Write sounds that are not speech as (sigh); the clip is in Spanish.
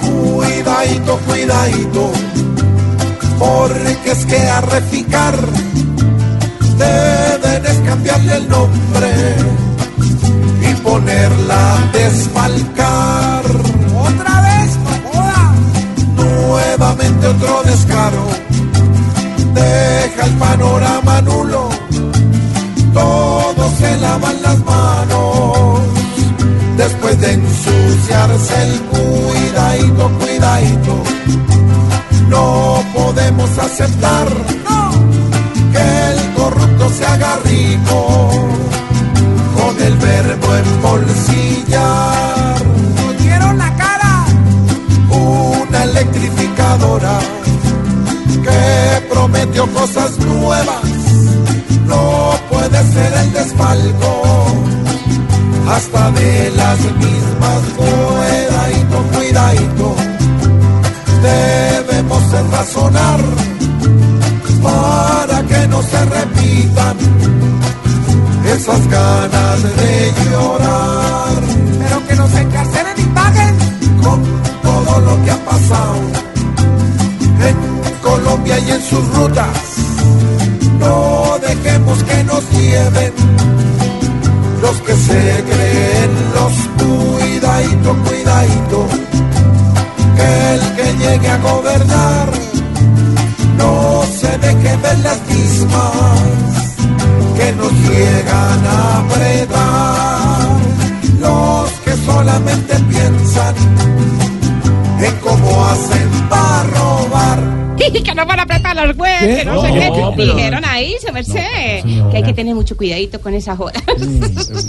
Cuidadito, cuidadito, porque es que a Reficar deben cambiarle el nombre y ponerla a desfalcar. Otra vez, no joda. Nuevamente otro descaro, deja el panorama nulo, ensuciarse el cuidadito, cuidadito. No podemos aceptar que el corrupto se haga rico con el verbo embolsillar. Nos dieron la cara. Una electrificadora que prometió cosas nuevas. Hasta de las mismas cuidadito, cuidadito. Debemos razonar para que no se repitan esas ganas de llorar Pero que nos encarcelen y paguen. con todo lo que ha pasado en Colombia y en sus rutas. No dejemos que nos lleven los que se creen cuidadito, cuidadito. Que el que llegue a gobernar no se deje ver las mismas que nos llegan a apretar. Los que solamente piensan en cómo hacen para robar. (laughs) que no van a apretar los huevos, que no, sé No, qué. pero- Dijeron ahí, se merced, que hay que tener mucho cuidadito con esa joda. (laughs)